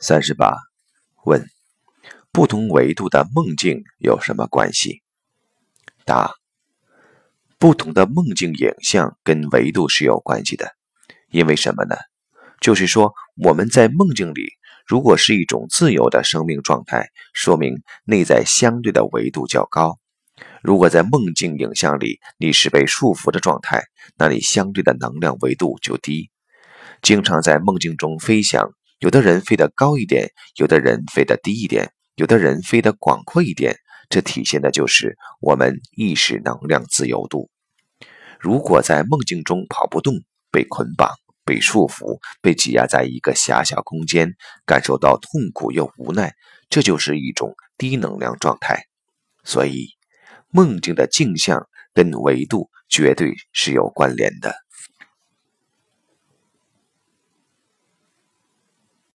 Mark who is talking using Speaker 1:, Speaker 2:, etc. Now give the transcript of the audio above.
Speaker 1: 三十八，问：不同维度的梦境有什么关系？答：不同的梦境影像跟维度是有关系的。因为什么呢？就是说我们在梦境里，如果是一种自由的生命状态，说明内在相对的维度较高；如果在梦境影像里你是被束缚的状态，那你相对的能量维度就低。经常在梦境中飞翔。有的人飞得高一点，有的人飞得低一点，有的人飞得广阔一点，这体现的就是我们意识能量自由度。如果在梦境中跑不动，被捆绑、被束缚、被挤压在一个狭小空间，感受到痛苦又无奈，这就是一种低能量状态。所以，梦境的镜像跟维度绝对是有关联的。